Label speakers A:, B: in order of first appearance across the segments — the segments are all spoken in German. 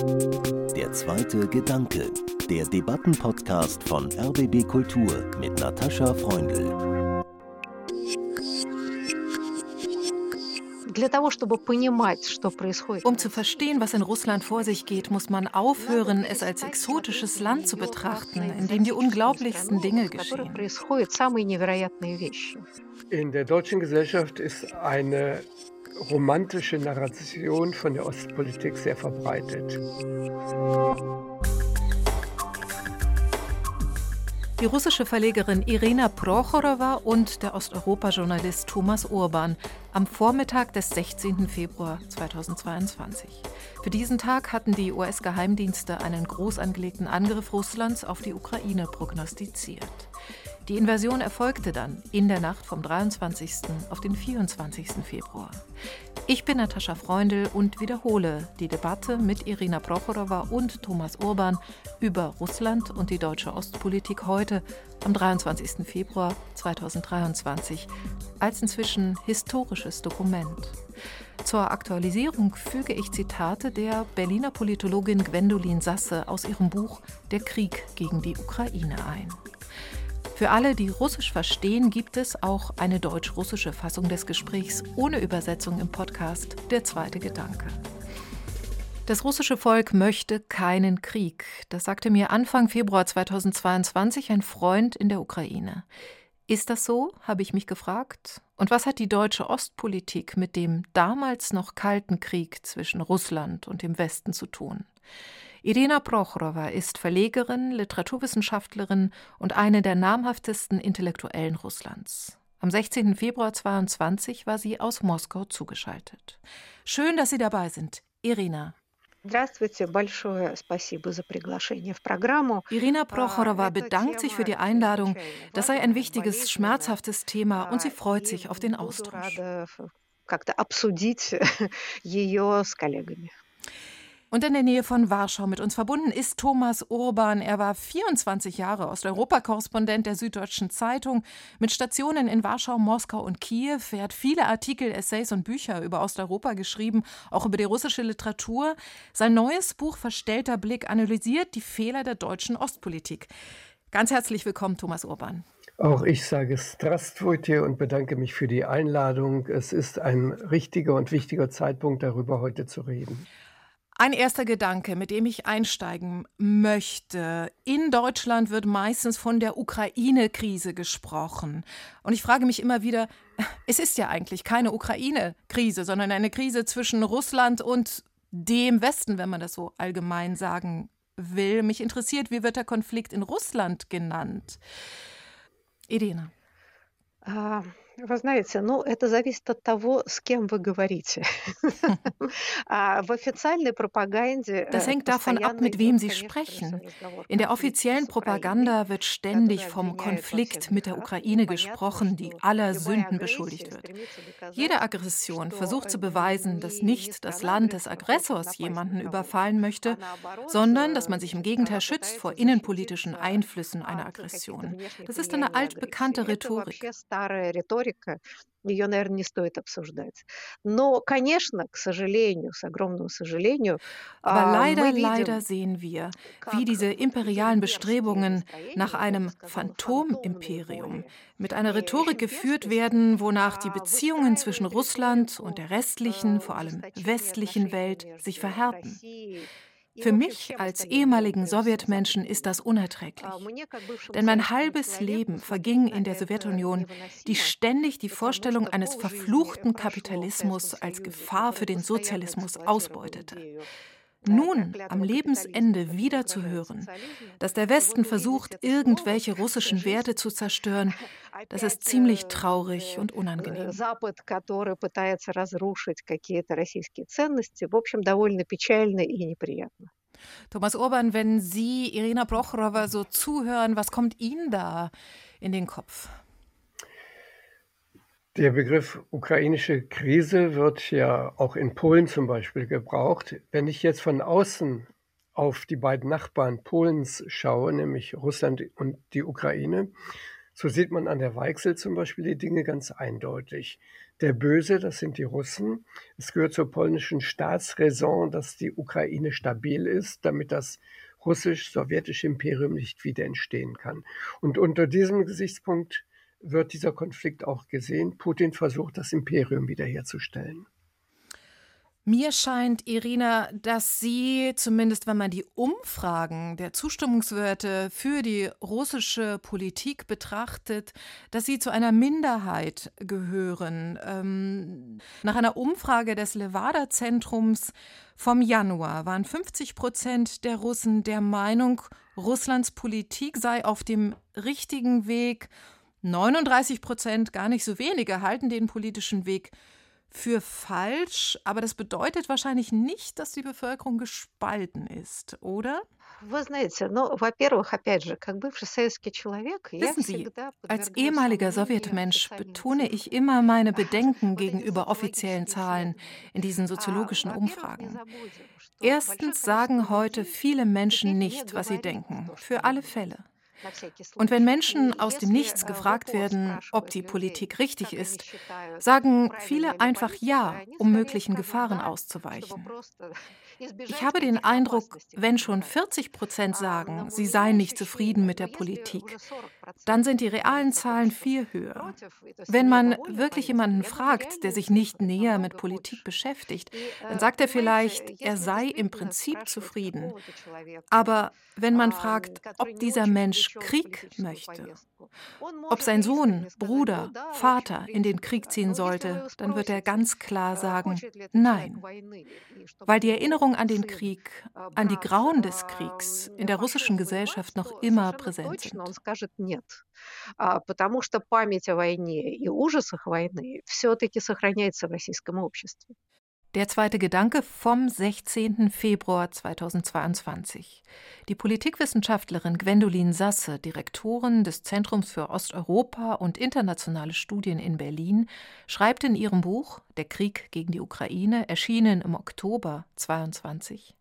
A: Der zweite Gedanke, der Debattenpodcast von RBB Kultur mit Natascha Freundl.
B: Um zu verstehen, was in Russland vor sich geht, muss man aufhören, es als exotisches Land zu betrachten, in dem die unglaublichsten Dinge geschehen.
C: In der deutschen Gesellschaft ist eine romantische Narration von der Ostpolitik sehr verbreitet.
B: Die russische Verlegerin Irina Prochorowa und der Osteuropa-Journalist Thomas Urban am Vormittag des 16. Februar 2022. Für diesen Tag hatten die US-Geheimdienste einen groß angelegten Angriff Russlands auf die Ukraine prognostiziert. Die Invasion erfolgte dann in der Nacht vom 23. auf den 24. Februar. Ich bin Natascha Freundl und wiederhole die Debatte mit Irina Prochorowa und Thomas Urban über Russland und die deutsche Ostpolitik heute am 23. Februar 2023 als inzwischen historisches Dokument. Zur Aktualisierung füge ich Zitate der Berliner Politologin Gwendolin Sasse aus ihrem Buch Der Krieg gegen die Ukraine ein. Für alle, die Russisch verstehen, gibt es auch eine deutsch-russische Fassung des Gesprächs ohne Übersetzung im Podcast Der zweite Gedanke. Das russische Volk möchte keinen Krieg. Das sagte mir Anfang Februar 2022 ein Freund in der Ukraine. Ist das so? habe ich mich gefragt. Und was hat die deutsche Ostpolitik mit dem damals noch kalten Krieg zwischen Russland und dem Westen zu tun? Irina Prochorowa ist Verlegerin, Literaturwissenschaftlerin und eine der namhaftesten Intellektuellen Russlands. Am 16. Februar 2022 war sie aus Moskau zugeschaltet. Schön, dass Sie dabei sind, Irina. Irina Prochorowa bedankt sich für die Einladung. Das sei ein wichtiges, schmerzhaftes Thema und sie freut sich auf den Austausch. Und in der Nähe von Warschau mit uns verbunden ist Thomas Urban. Er war 24 Jahre Osteuropa-Korrespondent der Süddeutschen Zeitung mit Stationen in Warschau, Moskau und Kiew. Er hat viele Artikel, Essays und Bücher über Osteuropa geschrieben, auch über die russische Literatur. Sein neues Buch Verstellter Blick analysiert die Fehler der deutschen Ostpolitik. Ganz herzlich willkommen, Thomas Urban.
C: Auch ich sage Strastwujtje und bedanke mich für die Einladung. Es ist ein richtiger und wichtiger Zeitpunkt, darüber heute zu reden.
B: Ein erster Gedanke, mit dem ich einsteigen möchte. In Deutschland wird meistens von der Ukraine-Krise gesprochen. Und ich frage mich immer wieder, es ist ja eigentlich keine Ukraine-Krise, sondern eine Krise zwischen Russland und dem Westen, wenn man das so allgemein sagen will. Mich interessiert, wie wird der Konflikt in Russland genannt? Edina.
D: Uh. Вы знаете, ну, это зависит от того, с кем вы говорите. В официальной пропаганде
B: Das hängt davon ab, mit wem Sie sprechen. In der offiziellen Propaganda wird ständig vom Konflikt mit der Ukraine gesprochen, die aller Sünden beschuldigt wird. Jede Aggression versucht zu beweisen, dass nicht das Land des Aggressors jemanden überfallen möchte, sondern dass man sich im Gegenteil schützt vor innenpolitischen Einflüssen einer Aggression. Das ist eine altbekannte Rhetorik.
D: риторика, ее, наверное, не стоит обсуждать. Но, конечно, к сожалению, с огромным сожалению,
B: Aber leider, leider sehen wir, wie diese imperialen Bestrebungen nach einem Phantomimperium mit einer Rhetorik geführt werden, wonach die Beziehungen zwischen Russland und der restlichen, vor allem westlichen Welt sich verhärten. Für mich als ehemaligen Sowjetmenschen ist das unerträglich. Denn mein halbes Leben verging in der Sowjetunion, die ständig die Vorstellung eines verfluchten Kapitalismus als Gefahr für den Sozialismus ausbeutete. Nun, am Lebensende wieder zu hören, dass der Westen versucht, irgendwelche russischen Werte zu zerstören, das ist ziemlich traurig und unangenehm. Thomas Urban, wenn Sie Irina Prochorowa so zuhören, was kommt Ihnen da in den Kopf?
C: Der Begriff ukrainische Krise wird ja auch in Polen zum Beispiel gebraucht. Wenn ich jetzt von außen auf die beiden Nachbarn Polens schaue, nämlich Russland und die Ukraine, So sieht man an der Weichsel zum Beispiel die Dinge ganz eindeutig. Der Böse, das sind die Russen. Es gehört zur polnischen Staatsräson, dass die Ukraine stabil ist, damit das russisch-sowjetische Imperium nicht wieder entstehen kann. Und unter diesem Gesichtspunkt wird dieser Konflikt auch gesehen. Putin versucht, das Imperium wiederherzustellen.
B: Mir scheint, Irina, dass Sie, zumindest wenn man die Umfragen der Zustimmungswerte für die russische Politik betrachtet, dass Sie zu einer Minderheit gehören. Ähm, nach einer Umfrage des Levada-Zentrums vom Januar waren 50 Prozent der Russen der Meinung, Russlands Politik sei auf dem richtigen Weg. 39 Prozent, gar nicht so wenige, halten den politischen Weg für falsch, aber das bedeutet wahrscheinlich nicht, dass die Bevölkerung gespalten ist, oder? Wissen Sie, als ehemaliger Sowjetmensch betone ich immer meine Bedenken gegenüber offiziellen Zahlen in diesen soziologischen Umfragen. Erstens sagen heute viele Menschen nicht, was sie denken, für alle Fälle. Und wenn Menschen aus dem Nichts gefragt werden, ob die Politik richtig ist, sagen viele einfach Ja, um möglichen Gefahren auszuweichen. Ich habe den Eindruck, wenn schon 40 Prozent sagen, sie seien nicht zufrieden mit der Politik, dann sind die realen Zahlen viel höher. Wenn man wirklich jemanden fragt, der sich nicht näher mit Politik beschäftigt, dann sagt er vielleicht, er sei im Prinzip zufrieden. Aber wenn man fragt, ob dieser Mensch Krieg möchte, ob sein Sohn, Bruder, Vater in den Krieg ziehen sollte, dann wird er ganz klar sagen, nein. Weil die Erinnerung an den Krieg, an die Grauen des Kriegs in der russischen Gesellschaft noch immer präsent sind.
D: Потому что память о войне и ужасах войны все-таки сохраняется в российском обществе.
B: Der zweite Gedanke vom 16. Februar 2022. Die Politikwissenschaftlerin Gwendolin Sasse, Direktorin des Zentrums für Osteuropa und internationale Studien in Berlin, schreibt in ihrem Buch Der Krieg gegen die Ukraine, erschienen im Oktober 2022.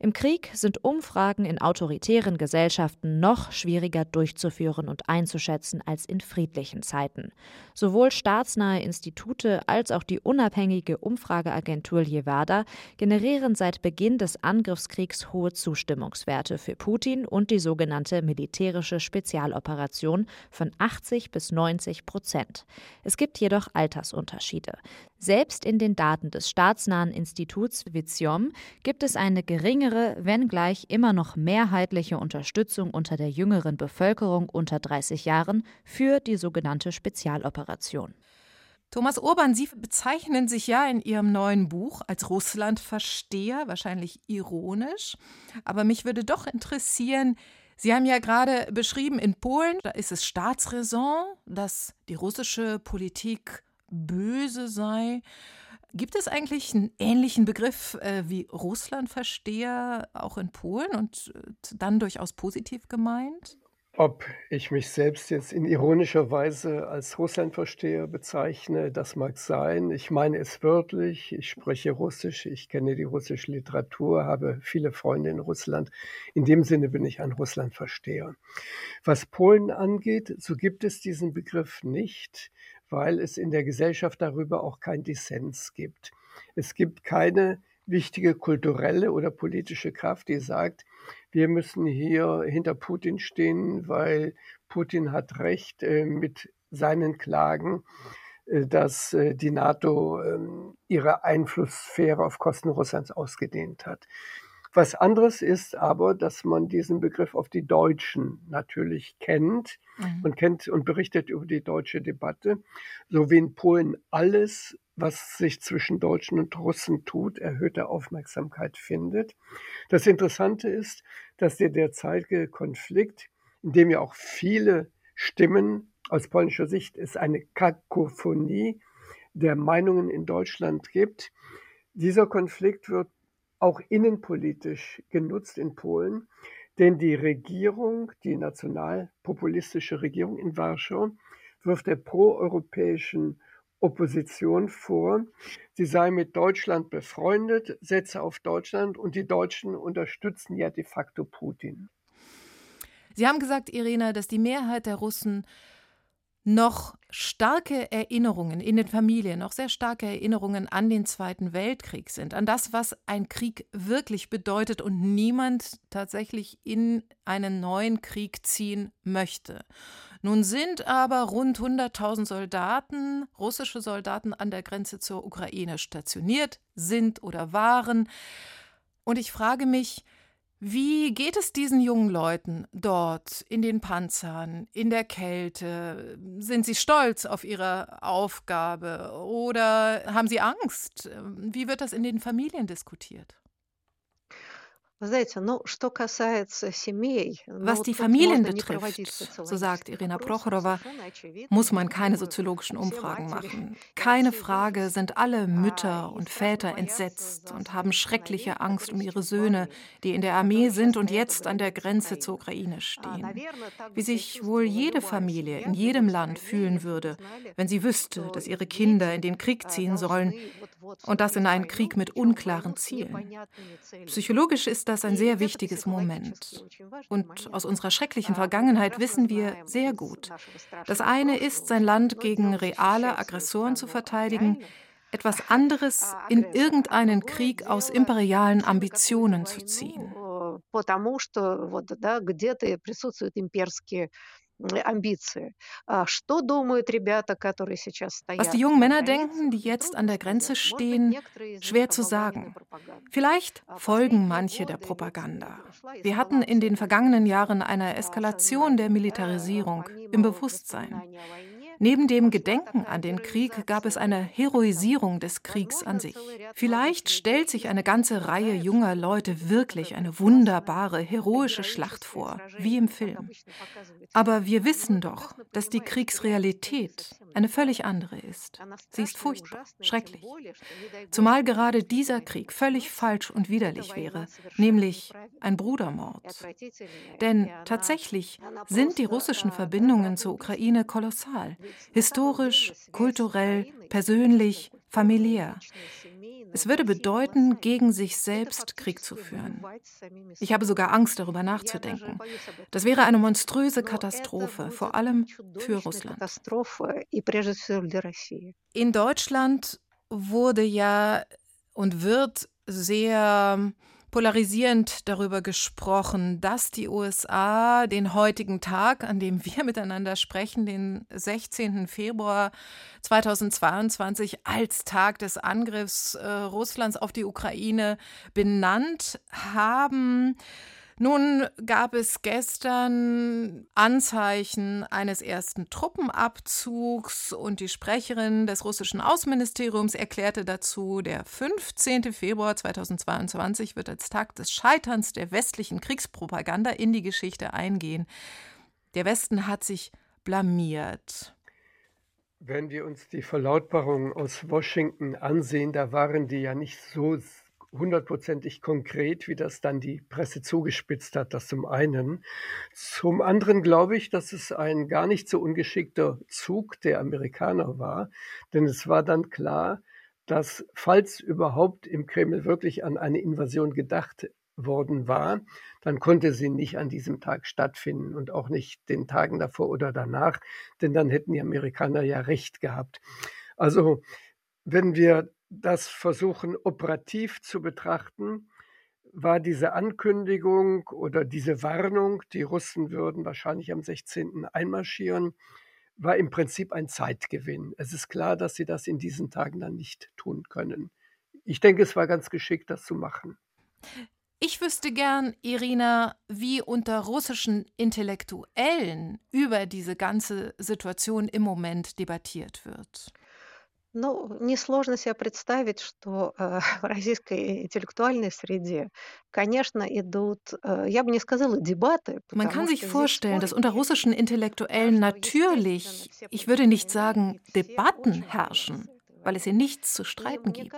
E: Im Krieg sind Umfragen in autoritären Gesellschaften noch schwieriger durchzuführen und einzuschätzen als in friedlichen Zeiten. Sowohl staatsnahe Institute als auch die unabhängige Umfrageagentur Levada generieren seit Beginn des Angriffskriegs hohe Zustimmungswerte für Putin und die sogenannte militärische Spezialoperation von 80 bis 90 Prozent. Es gibt jedoch Altersunterschiede. Selbst in den Daten des staatsnahen Instituts Viziom gibt es eine geringere, wenngleich immer noch mehrheitliche Unterstützung unter der jüngeren Bevölkerung unter 30 Jahren für die sogenannte Spezialoperation.
B: Thomas Urban, Sie bezeichnen sich ja in Ihrem neuen Buch als Russlandversteher, wahrscheinlich ironisch. Aber mich würde doch interessieren, Sie haben ja gerade beschrieben, in Polen, da ist es Staatsräson, dass die russische Politik böse sei. Gibt es eigentlich einen ähnlichen Begriff äh, wie Russlandversteher auch in Polen und äh, dann durchaus positiv gemeint?
C: Ob ich mich selbst jetzt in ironischer Weise als Russlandversteher bezeichne, das mag sein. Ich meine es wörtlich. Ich spreche Russisch. Ich kenne die russische Literatur, habe viele Freunde in Russland. In dem Sinne bin ich ein Russlandversteher. Was Polen angeht, so gibt es diesen Begriff nicht weil es in der Gesellschaft darüber auch kein Dissens gibt. Es gibt keine wichtige kulturelle oder politische Kraft, die sagt, wir müssen hier hinter Putin stehen, weil Putin hat recht äh, mit seinen Klagen, äh, dass äh, die NATO ähm, ihre Einflusssphäre auf Kosten Russlands ausgedehnt hat. Was anderes ist aber, dass man diesen Begriff auf die Deutschen natürlich kennt mhm. und kennt und berichtet über die deutsche Debatte, so wie in Polen alles, was sich zwischen Deutschen und Russen tut, erhöhte Aufmerksamkeit findet. Das Interessante ist, dass der derzeitige Konflikt, in dem ja auch viele Stimmen aus polnischer Sicht es eine Kakophonie der Meinungen in Deutschland gibt, dieser Konflikt wird auch innenpolitisch genutzt in Polen, denn die Regierung, die nationalpopulistische Regierung in Warschau, wirft der proeuropäischen Opposition vor, sie sei mit Deutschland befreundet, setze auf Deutschland und die Deutschen unterstützen ja de facto Putin.
B: Sie haben gesagt, Irina, dass die Mehrheit der Russen noch starke Erinnerungen in den Familien, noch sehr starke Erinnerungen an den Zweiten Weltkrieg sind, an das, was ein Krieg wirklich bedeutet und niemand tatsächlich in einen neuen Krieg ziehen möchte. Nun sind aber rund 100.000 Soldaten, russische Soldaten an der Grenze zur Ukraine stationiert, sind oder waren. Und ich frage mich, wie geht es diesen jungen Leuten dort in den Panzern, in der Kälte? Sind sie stolz auf ihre Aufgabe oder haben sie Angst? Wie wird das in den Familien diskutiert?
D: Was die Familien betrifft, so sagt Irina Prochorowa, muss man keine soziologischen Umfragen machen. Keine Frage sind alle Mütter und Väter entsetzt und haben schreckliche Angst um ihre Söhne, die in der Armee sind und jetzt an der Grenze zur Ukraine stehen. Wie sich wohl jede Familie in jedem Land fühlen würde, wenn sie wüsste, dass ihre Kinder in den Krieg ziehen sollen und das in einen Krieg mit unklaren Zielen. Psychologisch ist das ein sehr wichtiges Moment. Und aus unserer schrecklichen Vergangenheit wissen wir sehr gut, das eine ist, sein Land gegen reale Aggressoren zu verteidigen, etwas anderes in irgendeinen Krieg aus imperialen Ambitionen zu ziehen. Потому что вот, да, где-то присутствуют имперские was die jungen Männer denken, die jetzt an der Grenze stehen, schwer zu sagen. Vielleicht folgen manche der Propaganda. Wir hatten in den vergangenen Jahren eine Eskalation der Militarisierung im Bewusstsein. Neben dem Gedenken an den Krieg gab es eine Heroisierung des Kriegs an sich. Vielleicht stellt sich eine ganze Reihe junger Leute wirklich eine wunderbare, heroische Schlacht vor, wie im Film. Aber wir wissen doch, dass die Kriegsrealität eine völlig andere ist. Sie ist furchtbar, schrecklich. Zumal gerade dieser Krieg völlig falsch und widerlich wäre, nämlich ein Brudermord. Denn tatsächlich sind die russischen Verbindungen zur Ukraine kolossal historisch, kulturell, persönlich, familiär. Es würde bedeuten, gegen sich selbst Krieg zu führen. Ich habe sogar Angst, darüber nachzudenken. Das wäre eine monströse Katastrophe, vor allem für Russland.
B: In Deutschland wurde ja und wird sehr polarisierend darüber gesprochen, dass die USA den heutigen Tag, an dem wir miteinander sprechen, den 16. Februar 2022 als Tag des Angriffs äh, Russlands auf die Ukraine benannt haben. Nun gab es gestern Anzeichen eines ersten Truppenabzugs und die Sprecherin des russischen Außenministeriums erklärte dazu, der 15. Februar 2022 wird als Tag des Scheiterns der westlichen Kriegspropaganda in die Geschichte eingehen. Der Westen hat sich blamiert.
C: Wenn wir uns die Verlautbarungen aus Washington ansehen, da waren die ja nicht so hundertprozentig konkret, wie das dann die Presse zugespitzt hat, das zum einen. Zum anderen glaube ich, dass es ein gar nicht so ungeschickter Zug der Amerikaner war, denn es war dann klar, dass falls überhaupt im Kreml wirklich an eine Invasion gedacht worden war, dann konnte sie nicht an diesem Tag stattfinden und auch nicht den Tagen davor oder danach, denn dann hätten die Amerikaner ja recht gehabt. Also wenn wir das versuchen operativ zu betrachten, war diese Ankündigung oder diese Warnung, die Russen würden wahrscheinlich am 16. einmarschieren, war im Prinzip ein Zeitgewinn. Es ist klar, dass sie das in diesen Tagen dann nicht tun können. Ich denke, es war ganz geschickt, das zu machen.
B: Ich wüsste gern, Irina, wie unter russischen Intellektuellen über diese ganze Situation im Moment debattiert wird.
F: Ну, несложно себе представить, что э, в российской интеллектуальной среде, конечно, идут, э, я бы не сказала дебаты.
B: Man kann sich vorstellen, dass unter russischen Intellektuellen natürlich, ich würde nicht sagen Debatten herrschen, weil es hier nichts zu streiten gibt.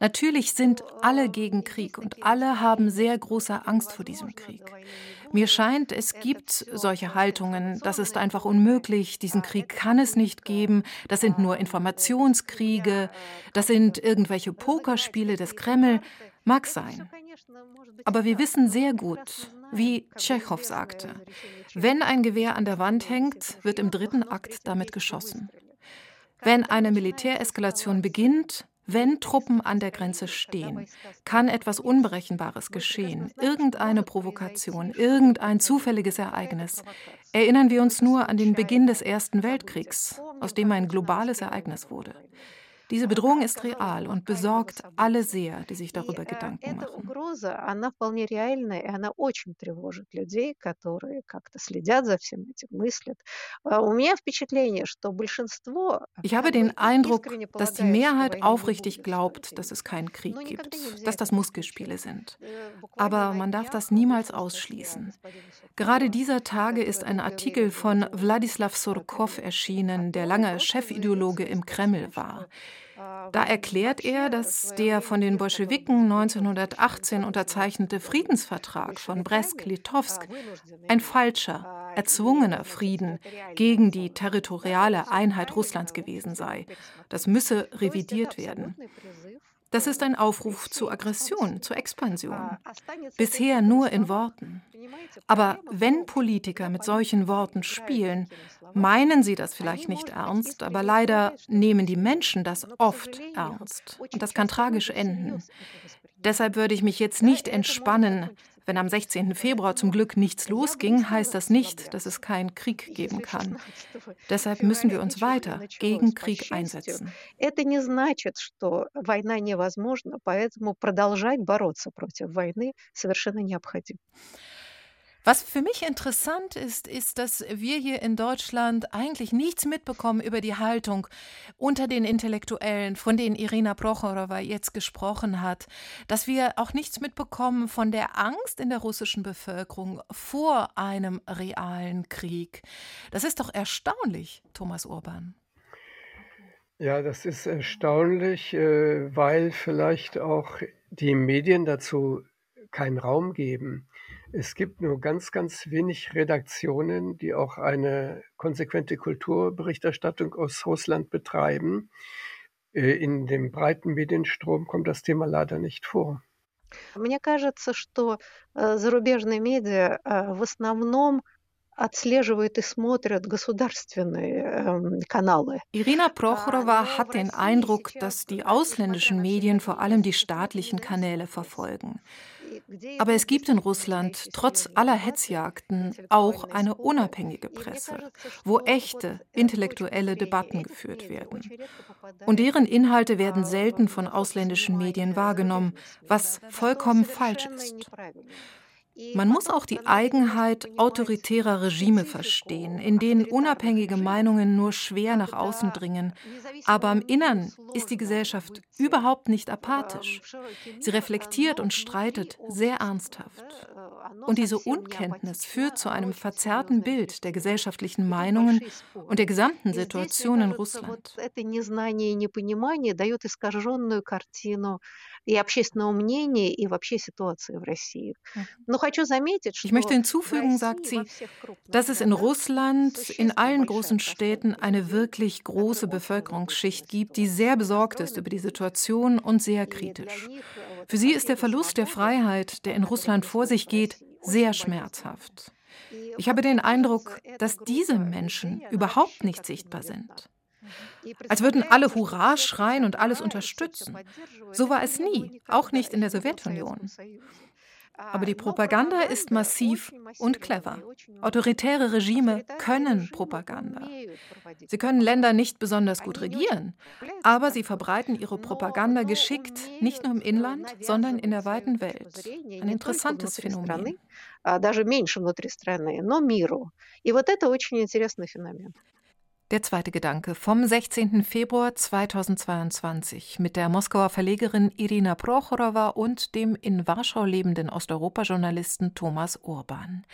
B: Natürlich sind alle gegen Krieg und alle haben sehr große Angst vor diesem Krieg. Mir scheint, es gibt solche Haltungen. Das ist einfach unmöglich. Diesen Krieg kann es nicht geben. Das sind nur Informationskriege. Das sind irgendwelche Pokerspiele des Kreml. Mag sein. Aber wir wissen sehr gut, wie Tschechow sagte, wenn ein Gewehr an der Wand hängt, wird im dritten Akt damit geschossen. Wenn eine Militäreskalation beginnt, wenn Truppen an der Grenze stehen, kann etwas Unberechenbares geschehen, irgendeine Provokation, irgendein zufälliges Ereignis. Erinnern wir uns nur an den Beginn des Ersten Weltkriegs, aus dem ein globales Ereignis wurde. Diese Bedrohung ist real und besorgt alle sehr, die sich darüber Gedanken machen. Ich habe den Eindruck, dass die Mehrheit aufrichtig glaubt, dass es keinen Krieg gibt, dass das Muskelspiele sind. Aber man darf das niemals ausschließen. Gerade dieser Tage ist ein Artikel von Wladislav Surkov erschienen, der lange Chefideologe im Kreml war. Da erklärt er, dass der von den Bolschewiken 1918 unterzeichnete Friedensvertrag von Brest-Litovsk ein falscher, erzwungener Frieden gegen die territoriale Einheit Russlands gewesen sei. Das müsse revidiert werden. Das ist ein Aufruf zu Aggression, zu Expansion. Bisher nur in Worten. Aber wenn Politiker mit solchen Worten spielen, meinen sie das vielleicht nicht ernst, aber leider nehmen die Menschen das oft ernst. Und das kann tragisch enden. Deshalb würde ich mich jetzt nicht entspannen, wenn am 16. Februar zum Glück nichts losging, heißt das nicht, dass es keinen Krieg geben kann. Deshalb müssen wir uns weiter gegen Krieg einsetzen. Это не значит, что война невозможна, поэтому продолжать бороться против войны совершенно необходимо. Was für mich interessant ist, ist, dass wir hier in Deutschland eigentlich nichts mitbekommen über die Haltung unter den Intellektuellen, von denen Irina Prochorowa jetzt gesprochen hat, dass wir auch nichts mitbekommen von der Angst in der russischen Bevölkerung vor einem realen Krieg. Das ist doch erstaunlich, Thomas Urban.
C: Ja, das ist erstaunlich, äh, weil vielleicht auch die Medien dazu keinen Raum geben. Es gibt nur ganz, ganz wenig Redaktionen, die auch eine konsequente Kulturberichterstattung aus Russland betreiben. Äh, in dem breiten Medienstrom kommt das Thema leider nicht vor.
D: Мне кажется, что э, зарубежные медиа э, в основном отслеживают и смотрят государственные Kanäle.
B: Irina Prochorova hat den Eindruck, dass die ausländischen Medien vor allem die staatlichen Kanäle verfolgen. Aber es gibt in Russland trotz aller Hetzjagden auch eine unabhängige Presse, wo echte intellektuelle Debatten geführt werden. Und deren Inhalte werden selten von ausländischen Medien wahrgenommen, was vollkommen falsch ist. Man muss auch die Eigenheit autoritärer Regime verstehen, in denen unabhängige Meinungen nur schwer nach außen dringen. Aber im Innern ist die Gesellschaft überhaupt nicht apathisch. Sie reflektiert und streitet sehr ernsthaft. Und diese Unkenntnis führt zu einem verzerrten Bild der gesellschaftlichen Meinungen und der gesamten Situation in Russland
D: и общественного мнения, и вообще ситуации в России.
B: Но хочу заметить, Ich möchte hinzufügen, sagt sie, dass es in Russland, in allen großen Städten eine wirklich große Bevölkerungsschicht gibt, die sehr besorgt ist über die Situation und sehr kritisch. Für sie ist der Verlust der Freiheit, der in Russland vor sich geht, sehr schmerzhaft. Ich habe den Eindruck, dass diese Menschen überhaupt nicht sichtbar sind. Als würden alle Hurra schreien und alles unterstützen. So war es nie, auch nicht in der Sowjetunion. Aber die Propaganda ist massiv und clever. Autoritäre Regime können Propaganda. Sie können Länder nicht besonders gut regieren, aber sie verbreiten ihre Propaganda geschickt, nicht nur im Inland, sondern in der weiten Welt. Ein interessantes Phänomen. Der zweite Gedanke vom 16. Februar 2022 mit der Moskauer Verlegerin Irina Prochorowa und dem in Warschau lebenden Osteuropa-Journalisten Thomas Urban.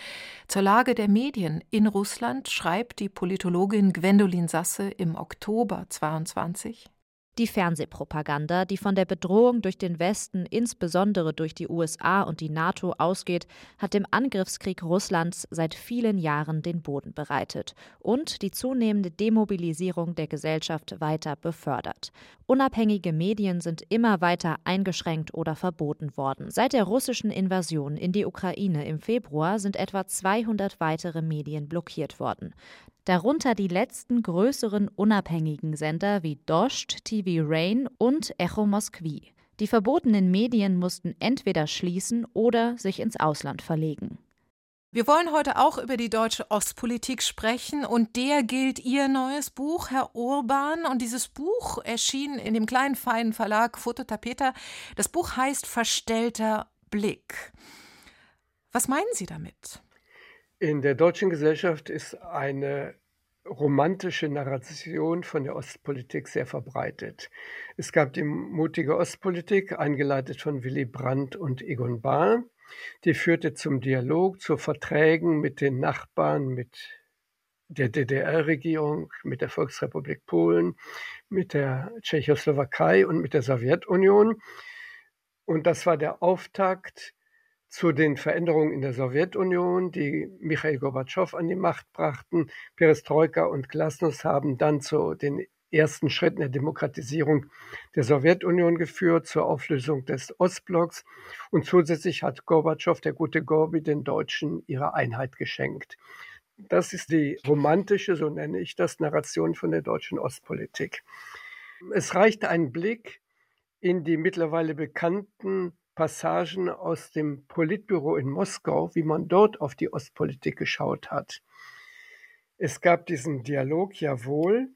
B: Zur Lage der Medien in Russland schreibt die Politologin Gwendolin Sasse im Oktober 22.
E: Die Fernsehpropaganda, die von der Bedrohung durch den Westen, insbesondere durch die USA und die NATO ausgeht, hat dem Angriffskrieg Russlands seit vielen Jahren den Boden bereitet und die zunehmende Demobilisierung der Gesellschaft weiter befördert. Unabhängige Medien sind immer weiter eingeschränkt oder verboten worden. Seit der russischen Invasion in die Ukraine im Februar sind etwa 200 weitere Medien blockiert worden darunter die letzten größeren unabhängigen Sender wie Dost, TV Rain und Echo Moskwi. Die verbotenen Medien mussten entweder schließen oder sich ins Ausland verlegen.
B: Wir wollen heute auch über die deutsche Ostpolitik sprechen und der gilt Ihr neues Buch, Herr Urban. Und dieses Buch erschien in dem kleinen feinen Verlag Fototapeta. Das Buch heißt Verstellter Blick. Was meinen Sie damit?
C: In der deutschen Gesellschaft ist eine romantische Narration von der Ostpolitik sehr verbreitet. Es gab die mutige Ostpolitik, eingeleitet von Willy Brandt und Egon Bahr. Die führte zum Dialog, zu Verträgen mit den Nachbarn, mit der DDR-Regierung, mit der Volksrepublik Polen, mit der Tschechoslowakei und mit der Sowjetunion. Und das war der Auftakt zu den Veränderungen in der Sowjetunion, die Michail Gorbatschow an die Macht brachten. Perestroika und Glasnost haben dann zu den ersten Schritten der Demokratisierung der Sowjetunion geführt, zur Auflösung des Ostblocks. Und zusätzlich hat Gorbatschow, der gute Gorbi, den Deutschen ihre Einheit geschenkt. Das ist die romantische, so nenne ich das, Narration von der deutschen Ostpolitik. Es reicht ein Blick in die mittlerweile bekannten Passagen aus dem Politbüro in Moskau, wie man dort auf die Ostpolitik geschaut hat. Es gab diesen Dialog, jawohl,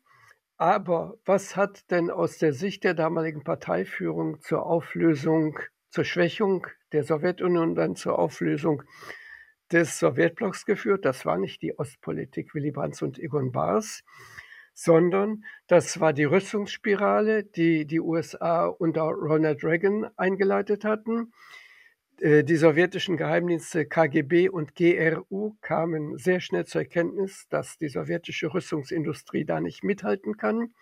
C: aber was hat denn aus der Sicht der damaligen Parteiführung zur Auflösung, zur Schwächung der Sowjetunion und dann zur Auflösung des Sowjetblocks geführt? Das war nicht die Ostpolitik Willy Brandt und Egon Bars, sondern das war die Rüstungsspirale, die die USA unter Ronald Reagan eingeleitet hatten. Äh, die sowjetischen Geheimdienste KGB und GRU kamen sehr schnell zur Erkenntnis, dass die sowjetische Rüstungsindustrie da nicht mithalten kann.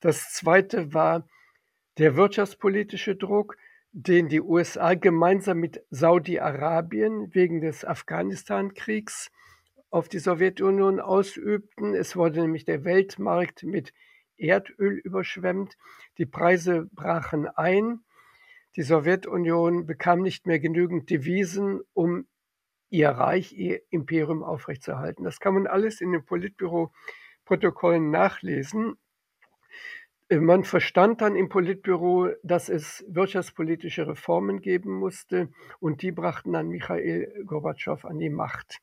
C: Das zweite war der wirtschaftspolitische Druck, den die USA gemeinsam mit Saudi-Arabien wegen des Afghanistan-Kriegs auf die Sowjetunion ausübten. Es wurde nämlich der Weltmarkt mit Erdöl überschwemmt. Die Preise brachen ein. Die Sowjetunion bekam nicht mehr genügend Devisen, um ihr Reich, ihr Imperium aufrechtzuerhalten. Das kann man alles in den Politbüro-Protokollen nachlesen. Man verstand dann im Politbüro, dass es wirtschaftspolitische Reformen geben musste und die brachten dann Michail Gorbatschow an die Macht.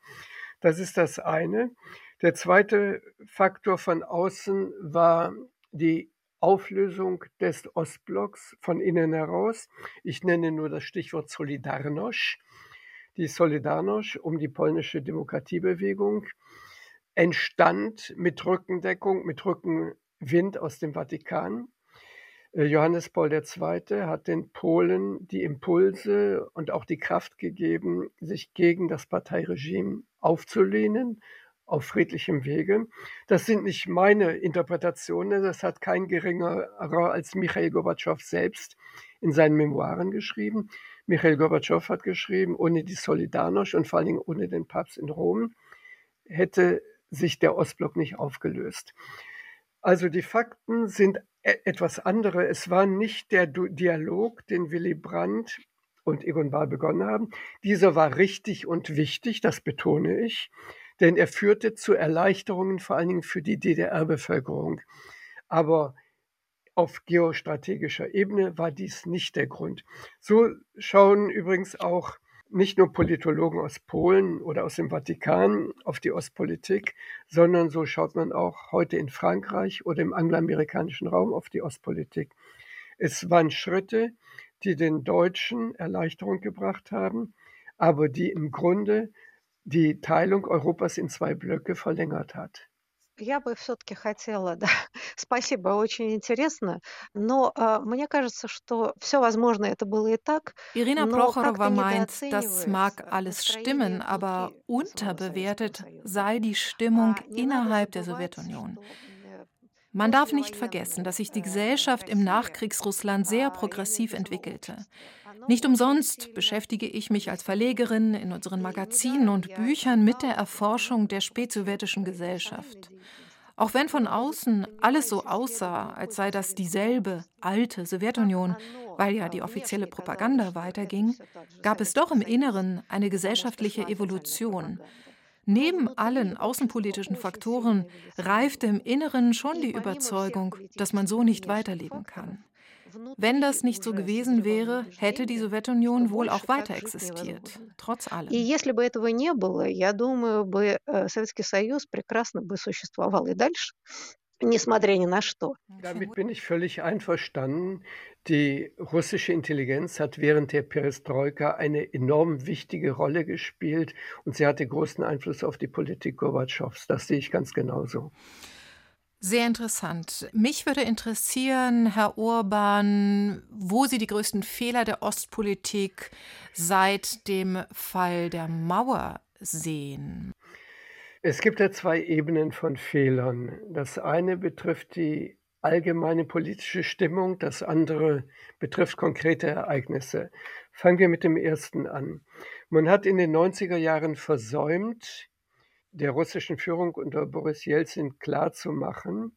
C: Das ist das eine. Der zweite Faktor von außen war die Auflösung des Ostblocks von innen heraus. Ich nenne nur das Stichwort Solidarność. Die Solidarność um die polnische Demokratiebewegung entstand mit Rückendeckung, mit Rückenwind aus dem Vatikan. Äh, Johannes Paul II. hat den Polen die Impulse und auch die Kraft gegeben, sich gegen das Parteiregime aufzulehnen auf friedlichem Wege. Das sind nicht meine Interpretationen, das hat kein geringerer als Michail Gorbatschow selbst in seinen Memoiren geschrieben. Michail Gorbatschow hat geschrieben, ohne die Solidarność und vor allen Dingen ohne den Papst in Rom hätte sich der Ostblock nicht aufgelöst. Also die Fakten sind e-, etwas andere. Es war nicht der Dialog, den Willy Brandt und Egon Bahr begonnen haben. Dieser war richtig und wichtig, das betone ich, denn er führte zu Erleichterungen vor allen Dingen für die DDR-Bevölkerung. Aber auf geostrategischer Ebene war dies nicht der Grund. So schauen übrigens auch nicht nur Politologen aus Polen oder aus dem Vatikan auf die Ostpolitik, sondern so schaut man auch heute in Frankreich oder im angloamerikanischen Raum auf die Ostpolitik. Es waren Schritte, die den Deutschen Erleichterung gebracht haben, aber die im Grunde die Teilung Europas in zwei Blöcke verlängert hat.
D: Я бы все-таки хотела, да, спасибо, очень интересно, но äh, мне кажется, что все возможно, это было и так.
B: Irina Prochorova meint, das mag alles stimmen, aber unterbewertet sei die Stimmung innerhalb der Sowjetunion. Man darf nicht vergessen, dass sich die Gesellschaft im Nachkriegsrussland sehr progressiv entwickelte. Nicht umsonst beschäftige ich mich als Verlegerin in unseren Magazinen und Büchern mit der Erforschung der spätsowjetischen Gesellschaft. Auch wenn von außen alles so aussah, als sei das dieselbe alte Sowjetunion, weil ja die offizielle Propaganda weiterging, gab es doch im Inneren eine gesellschaftliche Evolution. Neben allen außenpolitischen Faktoren reifte im Inneren schon die Überzeugung, dass man so nicht weiterleben kann. Wenn das nicht so gewesen wäre, hätte die Sowjetunion wohl auch weiter existiert, trotz allem. И если бы этого не было, я думаю, бы э, Советский Союз прекрасно бы существовал и дальше. Несмотря ни на что.
C: Damit bin ich völlig einverstanden. Die russische Intelligenz hat während der Perestroika eine enorm wichtige Rolle gespielt und sie hatte großen Einfluss auf die Politik Gorbatschows. Das sehe ich ganz genauso.
B: Sehr interessant. Mich würde interessieren, Herr Urban, wo Sie die größten Fehler der Ostpolitik seit dem Fall der Mauer sehen.
C: Es gibt ja zwei Ebenen von Fehlern. Das eine betrifft die allgemeine politische Stimmung, das andere betrifft konkrete Ereignisse. Fangen wir mit dem ersten an. Man hat in den 90er Jahren versäumt, der russischen Führung unter Boris Jelzin klarzumachen,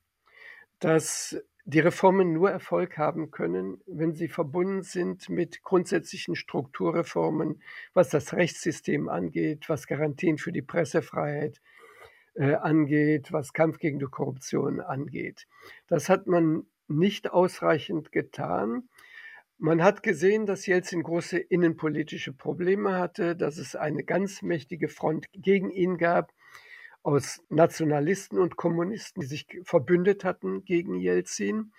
C: dass die Reformen nur Erfolg haben können, wenn sie verbunden sind mit grundsätzlichen Strukturreformen, was das Rechtssystem angeht, was Garantien für die Pressefreiheit äh, angeht, was Kampf gegen die Korruption angeht. Das hat man nicht ausreichend getan. Man hat gesehen, dass Jelzin große innenpolitische Probleme hatte, dass es eine ganz mächtige Front gegen ihn gab, aus Nationalisten und Kommunisten, die sich verbündet hatten gegen Jelzin.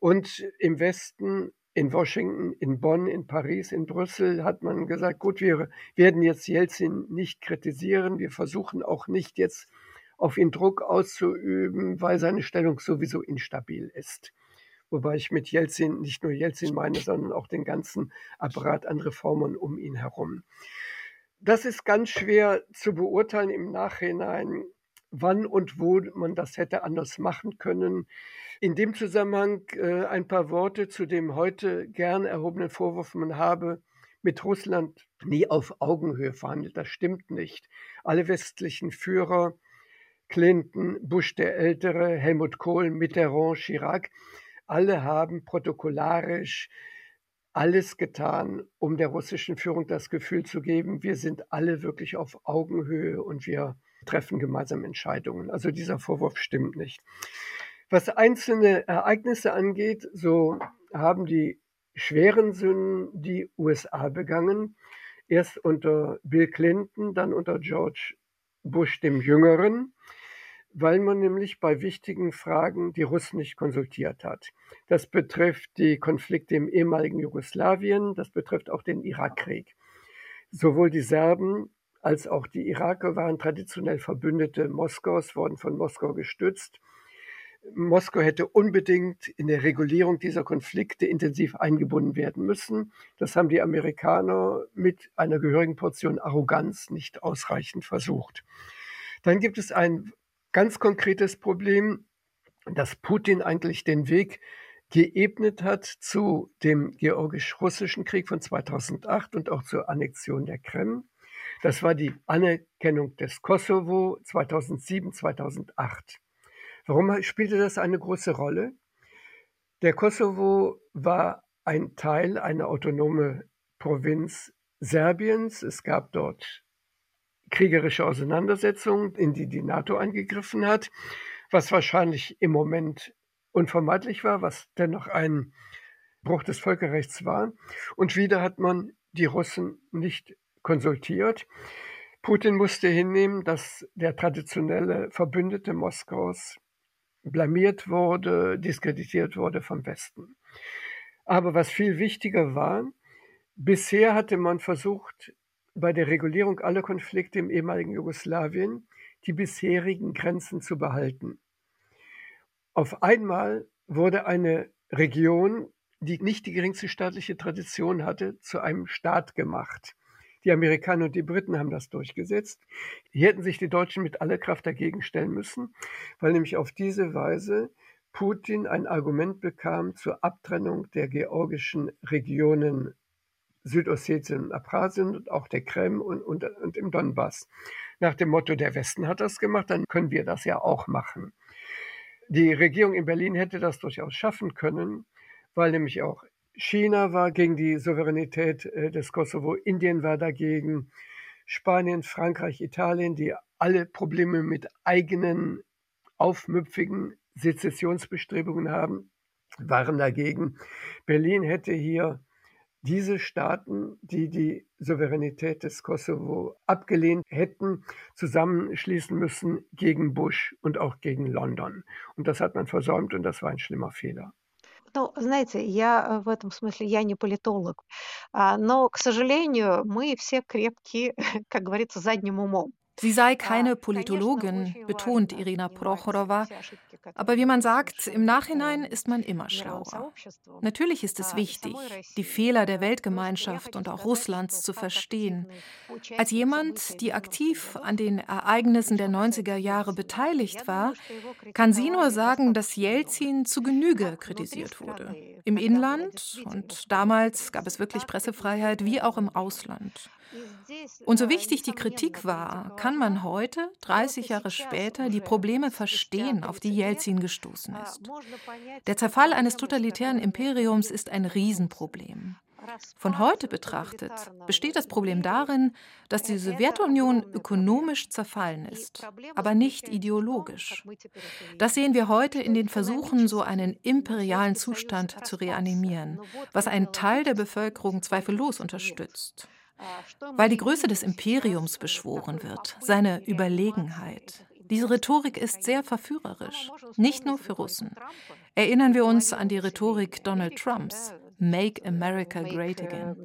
C: Und im Westen, in Washington, in Bonn, in Paris, in Brüssel hat man gesagt, gut, wir werden jetzt Jelzin nicht kritisieren, wir versuchen auch nicht jetzt auf ihn Druck auszuüben, weil seine Stellung sowieso instabil ist. Wobei ich mit Jelzin nicht nur Jelzin meine, sondern auch den ganzen Apparat an Reformen um ihn herum. Das ist ganz schwer zu beurteilen im Nachhinein, wann und wo man das hätte anders machen können. In dem Zusammenhang äh, ein paar Worte zu dem heute gern erhobenen Vorwurf, man habe mit Russland nie auf Augenhöhe verhandelt. Das stimmt nicht. Alle westlichen Führer, Clinton, Bush der Ältere, Helmut Kohl, Mitterrand, Chirac, alle haben protokollarisch alles getan, um der russischen Führung das Gefühl zu geben, wir sind alle wirklich auf Augenhöhe und wir treffen gemeinsam Entscheidungen. Also dieser Vorwurf stimmt nicht. Was einzelne Ereignisse angeht, so haben die schweren Sünden die USA begangen. Erst unter Bill Clinton, dann unter George Bush dem Jüngeren weil man nämlich bei wichtigen Fragen die Russen nicht konsultiert hat. Das betrifft die Konflikte im ehemaligen Jugoslawien, das betrifft auch den Irakkrieg. Sowohl die Serben als auch die Iraker waren traditionell Verbündete Moskaus, wurden von Moskau gestützt. Moskau hätte unbedingt in der Regulierung dieser Konflikte intensiv eingebunden werden müssen. Das haben die Amerikaner mit einer gehörigen Portion Arroganz nicht ausreichend versucht. Dann gibt es ein ganz konkretes Problem, dass Putin eigentlich den Weg geebnet hat zu dem georgisch-russischen Krieg von 2008 und auch zur Annexion der Krim. Das war die Anerkennung des Kosovo 2007, 2008. Warum spielte das eine große Rolle? Der Kosovo war ein Teil, eine autonome Provinz Serbiens. Es gab dort kriegerische Auseinandersetzung, in die die NATO eingegriffen hat, was wahrscheinlich im Moment unvermeidlich war, was dennoch ein Bruch des Völkerrechts war. Und wieder hat man die Russen nicht konsultiert. Putin musste hinnehmen, dass der traditionelle Verbündete Moskaus blamiert wurde, diskreditiert wurde vom Westen. Aber was viel wichtiger war, bisher hatte man versucht, bei der Regulierung aller Konflikte im ehemaligen Jugoslawien die bisherigen Grenzen zu behalten. Auf einmal wurde eine Region, die nicht die geringste staatliche Tradition hatte, zu einem Staat gemacht. Die Amerikaner und die Briten haben das durchgesetzt. Hier hätten sich die Deutschen mit aller Kraft dagegen stellen müssen, weil nämlich auf diese Weise Putin ein Argument bekam zur Abtrennung der georgischen Regionen Südossetien und Abchasien und auch der Krim und, und, und im Donbass. Nach dem Motto, der Westen hat das gemacht, dann können wir das ja auch machen. Die Regierung in Berlin hätte das durchaus schaffen können, weil nämlich auch China war gegen die Souveränität äh, des Kosovo, Indien war dagegen, Spanien, Frankreich, Italien, die alle Probleme mit eigenen aufmüpfigen Sezessionsbestrebungen haben, waren dagegen. Berlin hätte hier diese Staaten, die die Souveränität des Kosovo abgelehnt hätten, zusammenschließen müssen gegen Bush und auch gegen London. Und das hat man versäumt und das war ein schlimmer Fehler.
D: Ну, знаете, я в этом смысле, я не политолог, но, к сожалению, мы все крепкие, как говорится, задним умом.
B: Sie sei keine Politologin, betont Irina Prochorowa, aber wie man sagt, im Nachhinein ist man immer schlauer. Natürlich ist es wichtig, die Fehler der Weltgemeinschaft und auch Russlands zu verstehen. Als jemand, die aktiv an den Ereignissen der 90er Jahre beteiligt war, kann sie nur sagen, dass Jelzin zu Genüge kritisiert wurde. Im Inland und damals gab es wirklich Pressefreiheit wie auch im Ausland. Und so wichtig die Kritik war, kann man heute, 30 Jahre später, die Probleme verstehen, auf die Jelzin gestoßen ist. Der Zerfall eines totalitären Imperiums ist ein Riesenproblem. Von heute betrachtet besteht das Problem darin, dass die Sowjetunion ökonomisch zerfallen ist, aber nicht ideologisch. Das sehen wir heute in den Versuchen, so einen imperialen Zustand zu reanimieren, was ein Teil der Bevölkerung zweifellos unterstützt weil die Größe des Imperiums beschworen wird, seine Überlegenheit. Diese Rhetorik ist sehr verführerisch, nicht nur für Russen. Erinnern wir uns an die Rhetorik Donald Trumps, Make America Great Again.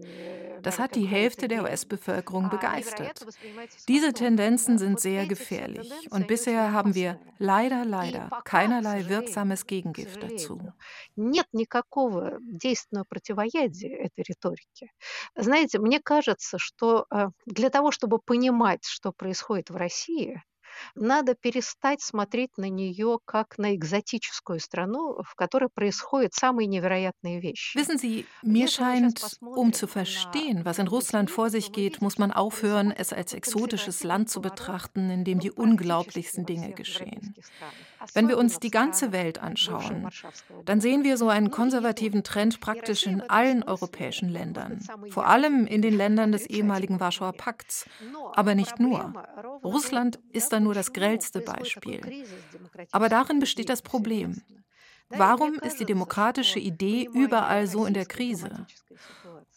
B: Das hat die Hälfte der US-Bevölkerung begeistert. Diese Tendenzen sind sehr gefährlich und bisher haben wir leider, leider keinerlei wirksames Gegengift dazu.
D: Знаете, мне кажется, что для того, чтобы понимать, что происходит в России, надо перестать смотреть на нее как на экзотическую страну, в которой происходят самые невероятные вещи.
B: Wissen Sie, mir scheint, um zu verstehen, was in Russland vor sich geht, muss man aufhören, es als exotisches Land zu betrachten, in dem die unglaublichsten Dinge geschehen. Wenn wir uns die ganze Welt anschauen, dann sehen wir so einen konservativen Trend praktisch in allen europäischen Ländern, vor allem in den Ländern des ehemaligen Warschauer Pakts, aber nicht nur. Russland ist da nur das grellste Beispiel. Aber darin besteht das Problem. Warum ist die demokratische Idee überall so in der Krise?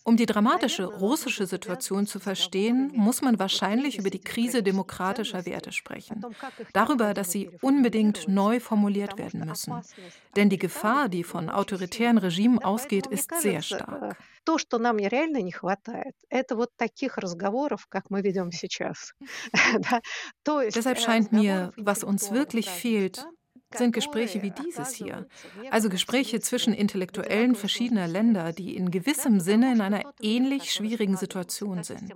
B: Um die dramatische russische Situation zu verstehen, muss man wahrscheinlich über die Krise demokratischer Werte sprechen. Darüber, dass sie unbedingt neu formuliert werden müssen. Denn die Gefahr, die von autoritären Regimen ausgeht, ist sehr stark.
D: То, что нам реально не хватает, это вот таких разговоров, как мы ведем сейчас.
B: Deshalb scheint mir, was uns wirklich fehlt, sind Gespräche wie dieses hier. Also Gespräche zwischen Intellektuellen verschiedener Länder, die in gewissem Sinne in einer ähnlich schwierigen Situation sind.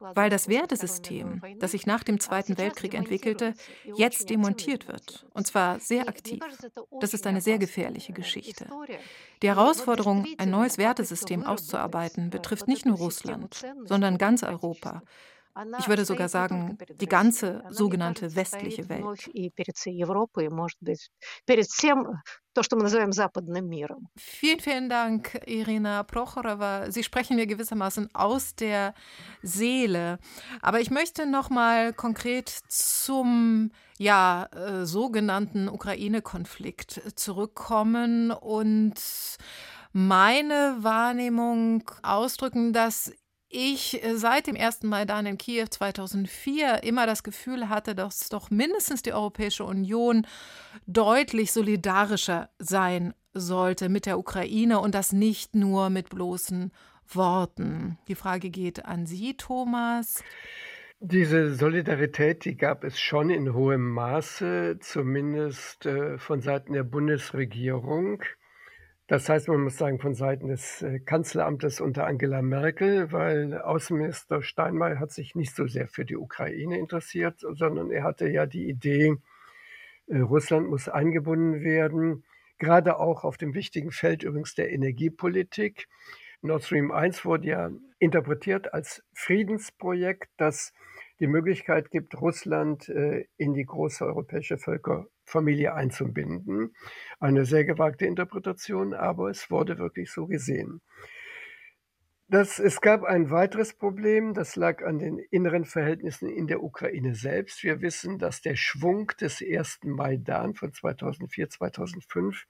B: Weil das Wertesystem, das sich nach dem Zweiten Weltkrieg entwickelte, jetzt demontiert wird. Und zwar sehr aktiv. Das ist eine sehr gefährliche Geschichte. Die Herausforderung, ein neues Wertesystem auszuarbeiten, betrifft nicht nur Russland, sondern ganz Europa. Ich würde sogar sagen, die ganze sogenannte westliche Welt. Vielen, vielen Dank, Irina Prochorowa. Sie sprechen mir gewissermaßen aus der Seele. Aber ich möchte noch mal konkret zum ja, äh, sogenannten Ukraine-Konflikt zurückkommen und meine Wahrnehmung ausdrücken, dass ich äh, seit dem ersten Maidan in Kiew 2004 immer das Gefühl hatte, dass doch mindestens die Europäische Union deutlich solidarischer sein sollte mit der Ukraine und das nicht nur mit bloßen Worten. Die Frage geht an Sie, Thomas.
C: Diese Solidarität, die gab es schon in hohem Maße, zumindest äh, von Seiten der Bundesregierung. Das heißt, man muss sagen, von Seiten des äh, Kanzleramtes unter Angela Merkel, weil Außenminister Steinmeier hat sich nicht so sehr für die Ukraine interessiert, sondern er hatte ja die Idee, Äh, Russland muss eingebunden werden, gerade auch auf dem wichtigen Feld übrigens der Energiepolitik. Nord Stream 1 wurde ja interpretiert als Friedensprojekt, das die Möglichkeit gibt, Russland äh, in die große europäische Völkerfamilie einzubinden. Eine sehr gewagte Interpretation, aber es wurde wirklich so gesehen. Das, es gab ein weiteres Problem, das lag an den inneren Verhältnissen in der Ukraine selbst. Wir wissen, dass der Schwung des ersten Maidan von 2004, 2005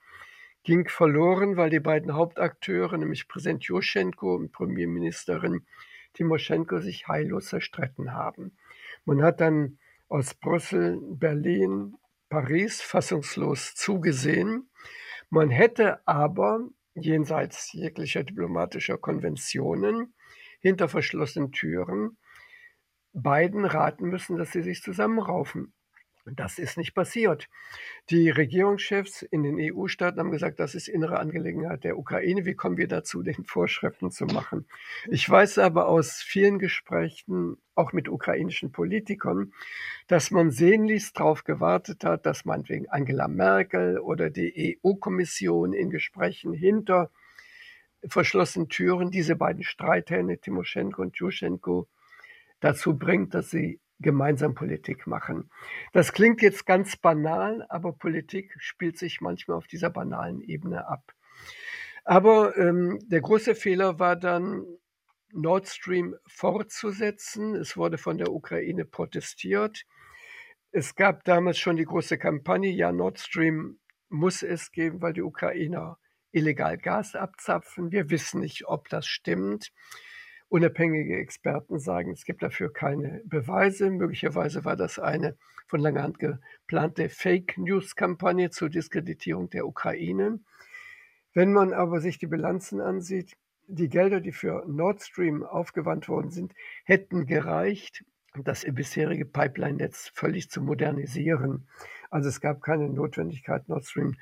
C: ging verloren, weil die beiden Hauptakteure, nämlich Präsident Juschenko und Premierministerin Timoschenko, sich heillos zerstritten haben. Man hat dann aus Brüssel, Berlin, Paris fassungslos zugesehen. Man hätte aber jenseits jeglicher diplomatischer Konventionen hinter verschlossenen Türen beiden raten müssen, dass sie sich zusammenraufen. Das ist nicht passiert. Die Regierungschefs in den EU-Staaten haben gesagt, das ist innere Angelegenheit der Ukraine. Wie kommen wir dazu, den Vorschriften zu machen? Ich weiß aber aus vielen Gesprächen, auch mit ukrainischen Politikern, dass man sehnlichst darauf gewartet hat, dass meinetwegen Angela Merkel oder die EU-Kommission in Gesprächen hinter verschlossenen Türen diese beiden Streithähne, Timoschenko und Juschenko, dazu bringt, dass sie gemeinsam Politik machen. Das klingt jetzt ganz banal, aber Politik spielt sich manchmal auf dieser banalen Ebene ab. Aber ähm, der große Fehler war dann, Nord Stream fortzusetzen. Es wurde von der Ukraine protestiert. Es gab damals schon die große Kampagne, ja, Nord Stream muss es geben, weil die Ukrainer illegal Gas abzapfen. Wir wissen nicht, ob das stimmt. Unabhängige Experten sagen, es gibt dafür keine Beweise. Möglicherweise war das eine von langer Hand geplante Fake-News-Kampagne zur Diskreditierung der Ukraine. Wenn man aber sich die Bilanzen ansieht, die Gelder, die für Nord Stream aufgewandt worden sind, hätten gereicht, das bisherige Pipeline-Netz völlig zu modernisieren. Also es gab keine Notwendigkeit, Nord Stream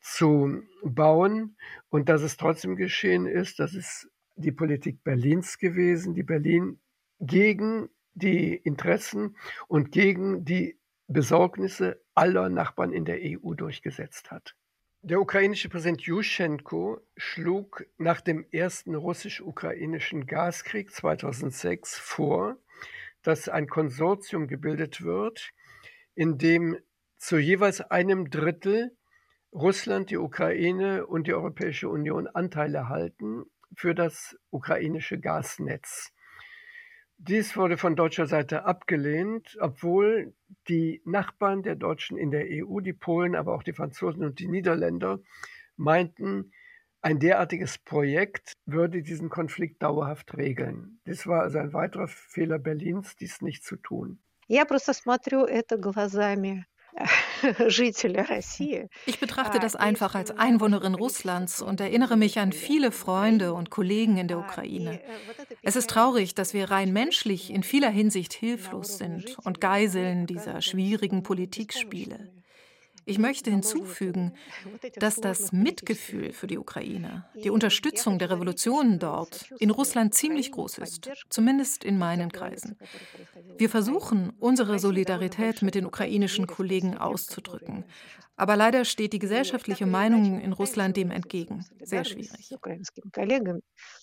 C: zu bauen. Und dass es trotzdem geschehen ist, das ist die Politik Berlins gewesen, die Berlin gegen die Interessen und gegen die Besorgnisse aller Nachbarn in der EU durchgesetzt hat. Der ukrainische Präsident Juschenko schlug nach dem ersten russisch-ukrainischen Gaskrieg 2006 vor, dass ein Konsortium gebildet wird, in dem zu jeweils einem Drittel Russland, die Ukraine und die Europäische Union Anteile halten für das ukrainische Gasnetz. Dies wurde von deutscher Seite abgelehnt, obwohl die Nachbarn der Deutschen in der EU, die Polen, aber auch die Franzosen und die Niederländer, meinten, ein derartiges Projekt würde diesen Konflikt dauerhaft regeln. Das war also ein weiterer Fehler Berlins, dies nicht zu tun.
D: Я просто смотрю это глазами
B: Ich betrachte das einfach als Einwohnerin Russlands und erinnere mich an viele Freunde und Kollegen in der Ukraine. Э, es ist traurig, dass wir rein menschlich in vieler Hinsicht hilflos sind und Geiseln dieser schwierigen Politikspiele. Ich möchte hinzufügen, dass das Mitgefühl für die Ukraine, die Unterstützung der Revolutionen dort in Russland ziemlich groß ist, zumindest in meinen Kreisen. Wir versuchen, unsere Solidarität mit den ukrainischen Kollegen auszudrücken. Aber leider steht die gesellschaftliche Meinung in Russland dem entgegen. Sehr schwierig.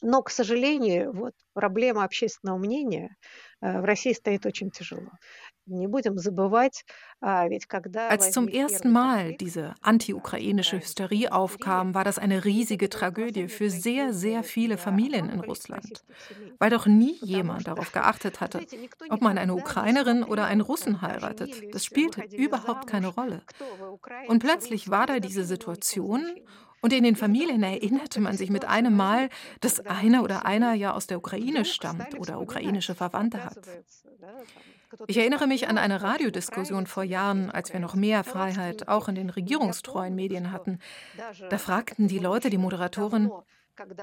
B: Но, к сожалению, вот проблема общественного мнения э, в России стоит очень тяжело. Als zum ersten Mal diese anti-ukrainische Hysterie aufkam, war das eine riesige Tragödie für sehr, sehr viele Familien in Russland, weil doch nie jemand darauf geachtet hatte, ob man eine Ukrainerin oder einen Russen heiratet. Das spielte überhaupt keine Rolle. Und plötzlich war da diese Situation und in den Familien erinnerte man sich mit einem Mal, dass einer oder einer ja aus der Ukraine stammt oder ukrainische Verwandte hat. Ich erinnere mich an eine Radiodiskussion vor Jahren, als wir noch mehr Freiheit auch in den regierungstreuen Medien hatten. Da fragten die Leute die Moderatorin,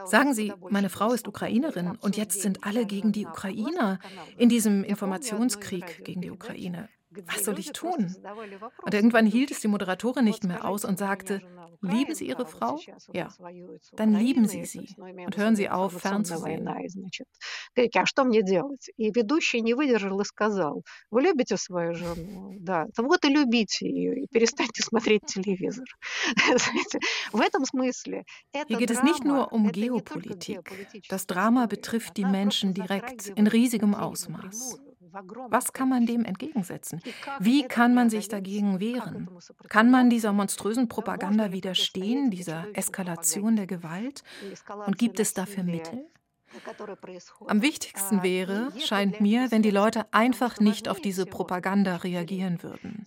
B: Sagen Sie, meine Frau ist Ukrainerin und jetzt sind alle gegen die Ukrainer in diesem Informationskrieg gegen die Ukraine was soll ich tun? Und irgendwann hielt es die Moderatorin nicht mehr aus und sagte, lieben Sie Ihre Frau? Ja. Dann lieben Sie sie und hören Sie auf, fernzusehen.
D: а что мне делать? И ведущий не выдержал и сказал, вы любите свою жену? Да. Вот и любите ее, и перестаньте смотреть телевизор. В этом смысле
B: Hier geht es nicht nur um Geopolitik. Das Drama betrifft die Menschen direkt in riesigem Ausmaß. Was kann man dem entgegensetzen? Wie kann man sich dagegen wehren? Kann man dieser monströsen Propaganda widerstehen, dieser Eskalation der Gewalt? Und gibt es dafür Mittel? Am wichtigsten wäre, scheint mir, wenn die Leute einfach nicht auf diese Propaganda reagieren würden.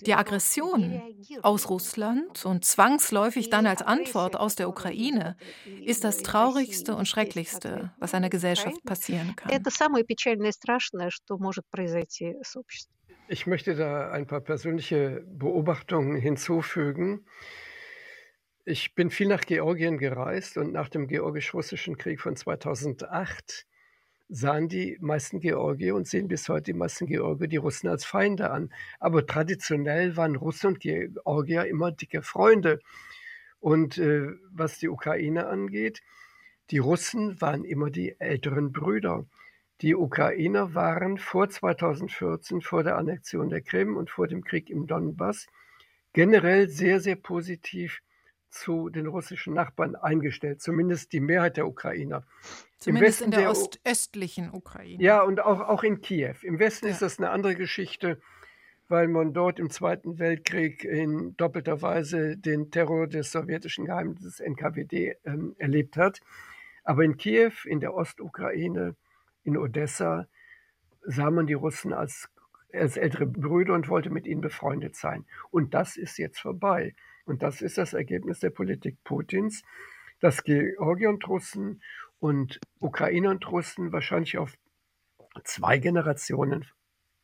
B: Die Aggression aus Russland und zwangsläufig dann als Antwort aus der Ukraine ist das Traurigste und Schrecklichste, was einer Gesellschaft passieren kann.
C: Ich möchte da ein paar persönliche Beobachtungen hinzufügen. Ich bin viel nach Georgien gereist und nach dem georgisch-russischen Krieg von 2008 sahen die meisten Georgier und sehen bis heute die meisten Georgier die Russen als Feinde an. Aber traditionell waren Russen und Georgier immer dicke Freunde. Und äh, was die Ukraine angeht, die Russen waren immer die älteren Brüder. Die Ukrainer waren vor 2014, vor der Annexion der Krim und vor dem Krieg im Donbass generell sehr, sehr positiv zu den russischen Nachbarn eingestellt, zumindest die Mehrheit der Ukrainer.
B: Zumindest in der, der ostöstlichen Ukraine.
C: Ja, und auch, auch in Kiew. Im Westen ja. ist das eine andere Geschichte, weil man dort im Zweiten Weltkrieg in doppelter Weise den Terror des sowjetischen Geheimdienstes NKWD ähm, erlebt hat. Aber in Kiew, in der Ostukraine, in Odessa, sah man die Russen als, als ältere Brüder und wollte mit ihnen befreundet sein. Und das ist jetzt vorbei. Und das ist das Ergebnis der Politik Putins, dass Georgier und Russen und Ukrainer und Russen wahrscheinlich auf zwei Generationen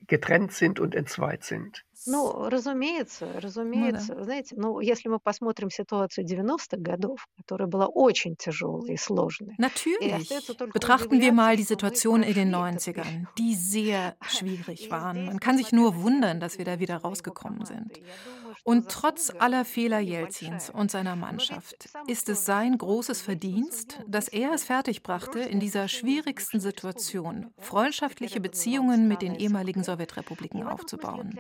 C: getrennt sind und entzweit sind.
D: Ну, разумеется, разумеется. Ну, да. Знаете, ну, если мы посмотрим ситуацию 90-х годов, которая была очень тяжелой и сложной.
B: Natürlich. Betrachten wir mal die Situation in den 90ern, die sehr schwierig waren. Man kann sich nur wundern, dass wir da wieder rausgekommen sind. Und trotz aller Fehler Jelzins und seiner Mannschaft ist es sein großes Verdienst, dass er es fertigbrachte, in dieser schwierigsten Situation freundschaftliche Beziehungen mit den ehemaligen Sowjetrepubliken aufzubauen.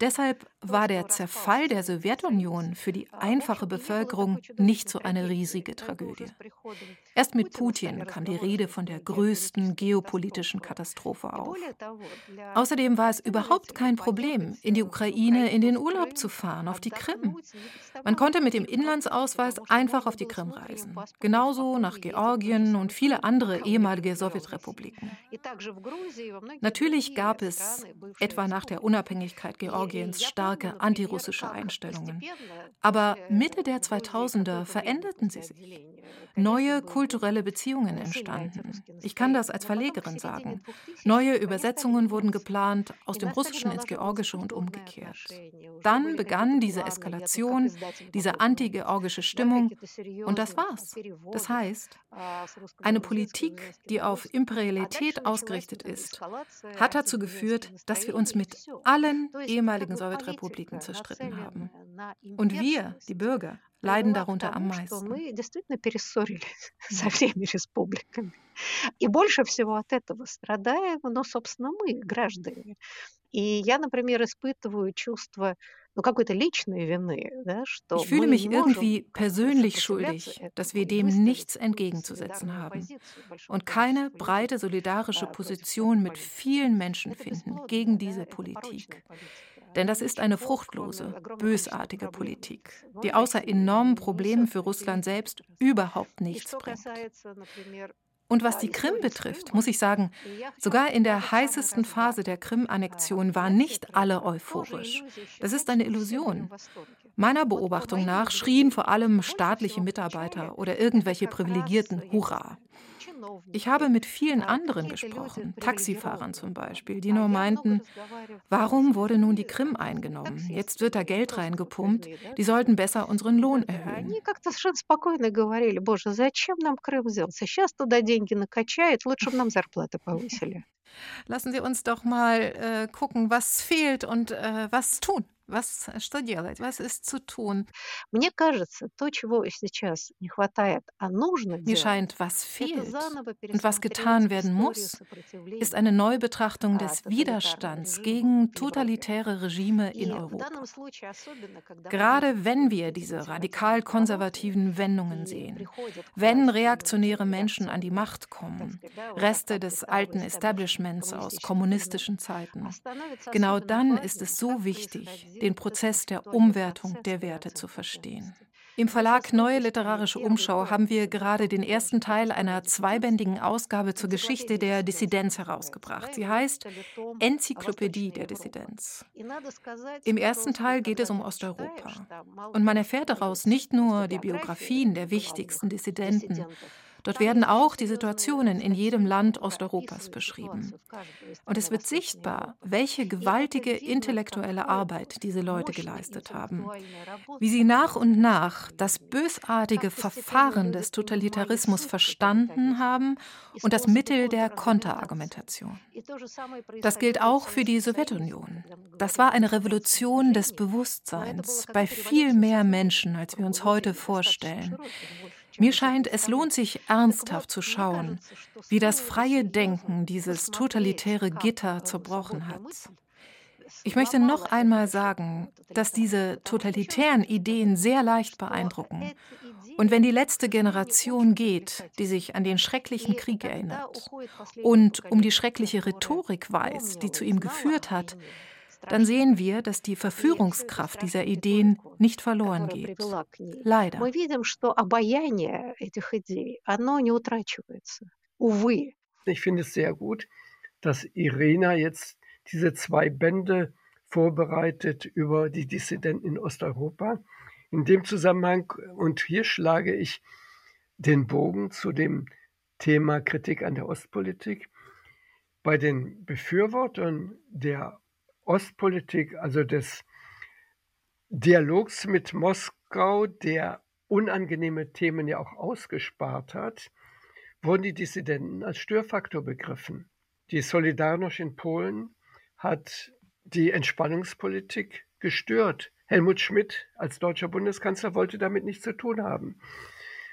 B: Deshalb war der Zerfall der Sowjetunion für die einfache Bevölkerung nicht so eine riesige Tragödie. Erst mit Putin kam die Rede von der größten geopolitischen Katastrophe auf. Außerdem war es überhaupt kein Problem, in die Ukraine in den Urlaub zu fahren, auf die Krim. Man konnte mit dem Inlandsausweis einfach auf die Krim reisen. Genauso nach Georgien und viele andere ehemalige Sowjetrepubliken. Natürlich gab es, etwa nach der Unabhängigkeit Georgiens, starke antirussische Einstellungen. Aber Mitte der 2000er veränderten sie sich. Neue kulturelle Beziehungen entstanden. Ich kann das als Verlegerin sagen. Neue Übersetzungen wurden geplant, aus dem Russischen ins Georgische und umgekehrt. Dann begann diese Eskalation, diese anti-georgische Stimmung und das war's. Das heißt, eine Politik, die auf Imperialität ausgerichtet ist, hat dazu geführt, dass wir uns mit allen ehemaligen Sowjetrepubliken zerstritten haben. Und wir, die Bürger, leiden darunter am meisten.
D: И больше всего от этого страдаем, ну, собственно, мы, граждане. И я, например, испытываю чувство ich
B: fühle mich irgendwie persönlich schuldig, dass wir dem nichts entgegenzusetzen haben und keine breite solidarische Position mit vielen Menschen finden gegen diese Politik. Denn das ist eine fruchtlose, bösartige Politik, die außer enormen Problemen für Russland selbst überhaupt nichts bringt. Und was die Krim betrifft, muss ich sagen, sogar in der heißesten Phase der Krim-Annexion waren nicht alle euphorisch. Das ist eine Illusion. Meiner Beobachtung nach schrien vor allem staatliche Mitarbeiter oder irgendwelche Privilegierten Hurra. Ich habe mit vielen anderen gesprochen, Taxifahrern zum Beispiel, die nur meinten, warum wurde nun die Krim eingenommen? Jetzt wird da Geld reingepumpt, die sollten besser unseren Lohn erhöhen. Lassen Sie uns doch mal äh, gucken, was fehlt und äh, was tun. Was, что делать? Was ist zu tun?
D: Мне кажется, то, чего сейчас не хватает, а нужно
B: Mir scheint, was fehlt und was getan werden muss, ist eine Neubetrachtung des Widerstands gegen totalitäre Regime in Europa. Gerade wenn wir diese radikal-konservativen Wendungen sehen, wenn reaktionäre Menschen an die Macht kommen, Reste des alten Establishments aus kommunistischen Zeiten, genau dann ist es so wichtig, den Prozess der Umwertung der Werte zu verstehen. Im Verlag Neue Literarische Umschau haben wir gerade den ersten Teil einer zweibändigen Ausgabe zur Geschichte der Dissidenz herausgebracht. Sie heißt Enzyklopädie der Dissidenz. Im ersten Teil geht es um Osteuropa. Und man erfährt daraus nicht nur die Biografien der wichtigsten Dissidenten, Dort werden auch die Situationen in jedem Land Osteuropas beschrieben. Und es wird sichtbar, welche gewaltige intellektuelle Arbeit diese Leute geleistet haben. Wie sie nach und nach das bösartige Verfahren des Totalitarismus verstanden haben und das Mittel der Konterargumentation. Das gilt auch für die Sowjetunion. Das war eine Revolution des Bewusstseins bei viel mehr Menschen, als wir uns heute vorstellen. Mir scheint, es lohnt sich ernsthaft zu schauen, wie das freie Denken dieses totalitäre Gitter zerbrochen hat. Ich möchte noch einmal sagen, dass diese totalitären Ideen sehr leicht beeindrucken. Und wenn die letzte Generation geht, die sich an den schrecklichen Krieg erinnert und um die schreckliche Rhetorik weiß, die zu ihm geführt hat, dann sehen wir, dass die Verführungskraft dieser Ideen nicht verloren geht. Leider.
C: Ich finde es sehr gut, dass Irina jetzt diese zwei Bände vorbereitet über die Dissidenten in Osteuropa. In dem Zusammenhang, und hier schlage ich den Bogen zu dem Thema Kritik an der Ostpolitik. Bei den Befürwortern der Ostpolitik, also des Dialogs mit Moskau, der unangenehme Themen ja auch ausgespart hat, wurden die Dissidenten als Störfaktor begriffen. Die Solidarność in Polen hat die Entspannungspolitik gestört. Helmut Schmidt als deutscher Bundeskanzler wollte damit nichts zu tun haben.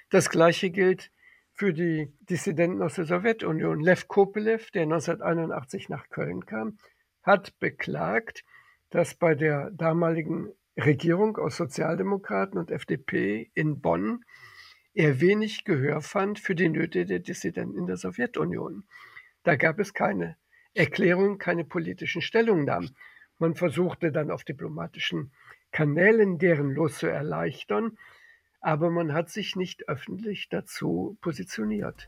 C: Das Gleiche gilt für die Dissidenten aus der Sowjetunion. Lev Kopelev, der 1981 nach Köln kam, hat beklagt, dass bei der damaligen Regierung aus Sozialdemokraten und FDP in Bonn er wenig Gehör fand für die Nöte der Dissidenten in der Sowjetunion. Da gab es keine Erklärung, keine politischen Stellungnahmen. Man versuchte dann auf diplomatischen Kanälen deren Los zu erleichtern, aber man hat sich nicht öffentlich dazu positioniert.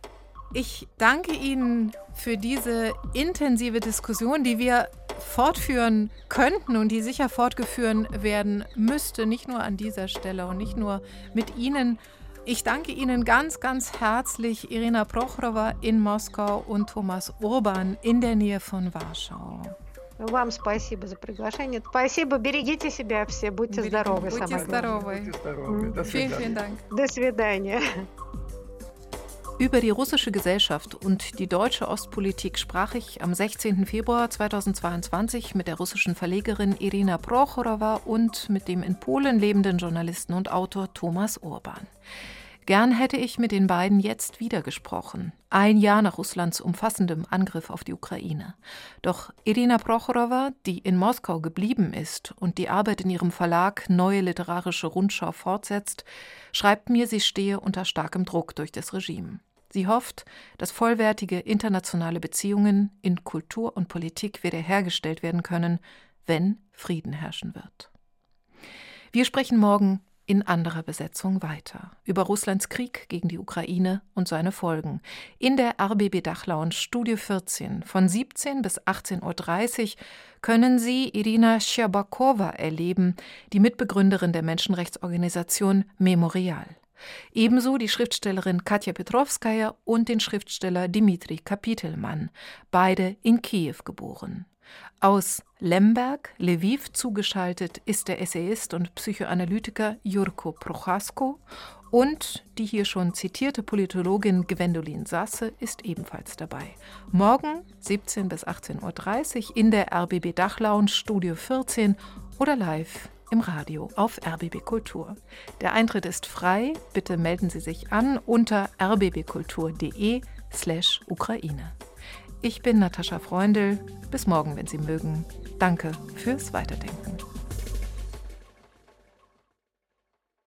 B: Ich danke Ihnen für diese intensive Diskussion, die wir fortführen könnten und die sicher fortgeführt werden müsste, nicht nur an dieser Stelle und nicht nur mit Ihnen. Ich danke Ihnen ganz, ganz herzlich, Irina Prochorova in Moskau und Thomas Urban in der Nähe von Warschau.
D: Вам спасибо за приглашение. Спасибо. Берегите себя все. Будьте здоровы.
B: Будьте здоровы.
C: Будьте здоровы. До
B: Vielen, vielen Dank.
D: До свидания.
B: Über die russische Gesellschaft und die deutsche Ostpolitik sprach ich am 16. Februar 2022 mit der russischen Verlegerin Irina Prochorowa und mit dem in Polen lebenden Journalisten und Autor Thomas Urban. Gern hätte ich mit den beiden jetzt wieder gesprochen, ein Jahr nach Russlands umfassendem Angriff auf die Ukraine. Doch Irina Prochorowa, die in Moskau geblieben ist und die Arbeit in ihrem Verlag Neue Literarische Rundschau fortsetzt, schreibt mir, sie stehe unter starkem Druck durch das Regime. Sie hofft, dass vollwertige internationale Beziehungen in Kultur und Politik wiederhergestellt werden können, wenn Frieden herrschen wird. Wir sprechen morgen in anderer Besetzung weiter über Russlands Krieg gegen die Ukraine und seine Folgen in der RBB Dachlounge Studio 14 von 17 bis 18.30 Uhr können Sie Irina Scherbakowa erleben, die Mitbegründerin der Menschenrechtsorganisation Memorial. Ebenso die Schriftstellerin Katja Petrovskaya und den Schriftsteller Dimitri Kapitelmann, beide in Kiew geboren. Aus Lemberg, Lviv zugeschaltet ist der Essayist und Psychoanalytiker Jurko Prochasko und die hier schon zitierte Politologin Gwendolin Sasse ist ebenfalls dabei. Morgen 17 bis 18.30 Uhr in der RBB Dachlounge Studio 14 oder live im Radio auf RBB Kultur. Der Eintritt ist frei. Bitte melden Sie sich an unter rbbkultur.de slash Ukraine. Ich bin Natascha Freundl. Bis morgen, wenn Sie mögen. Danke fürs Weiterdenken.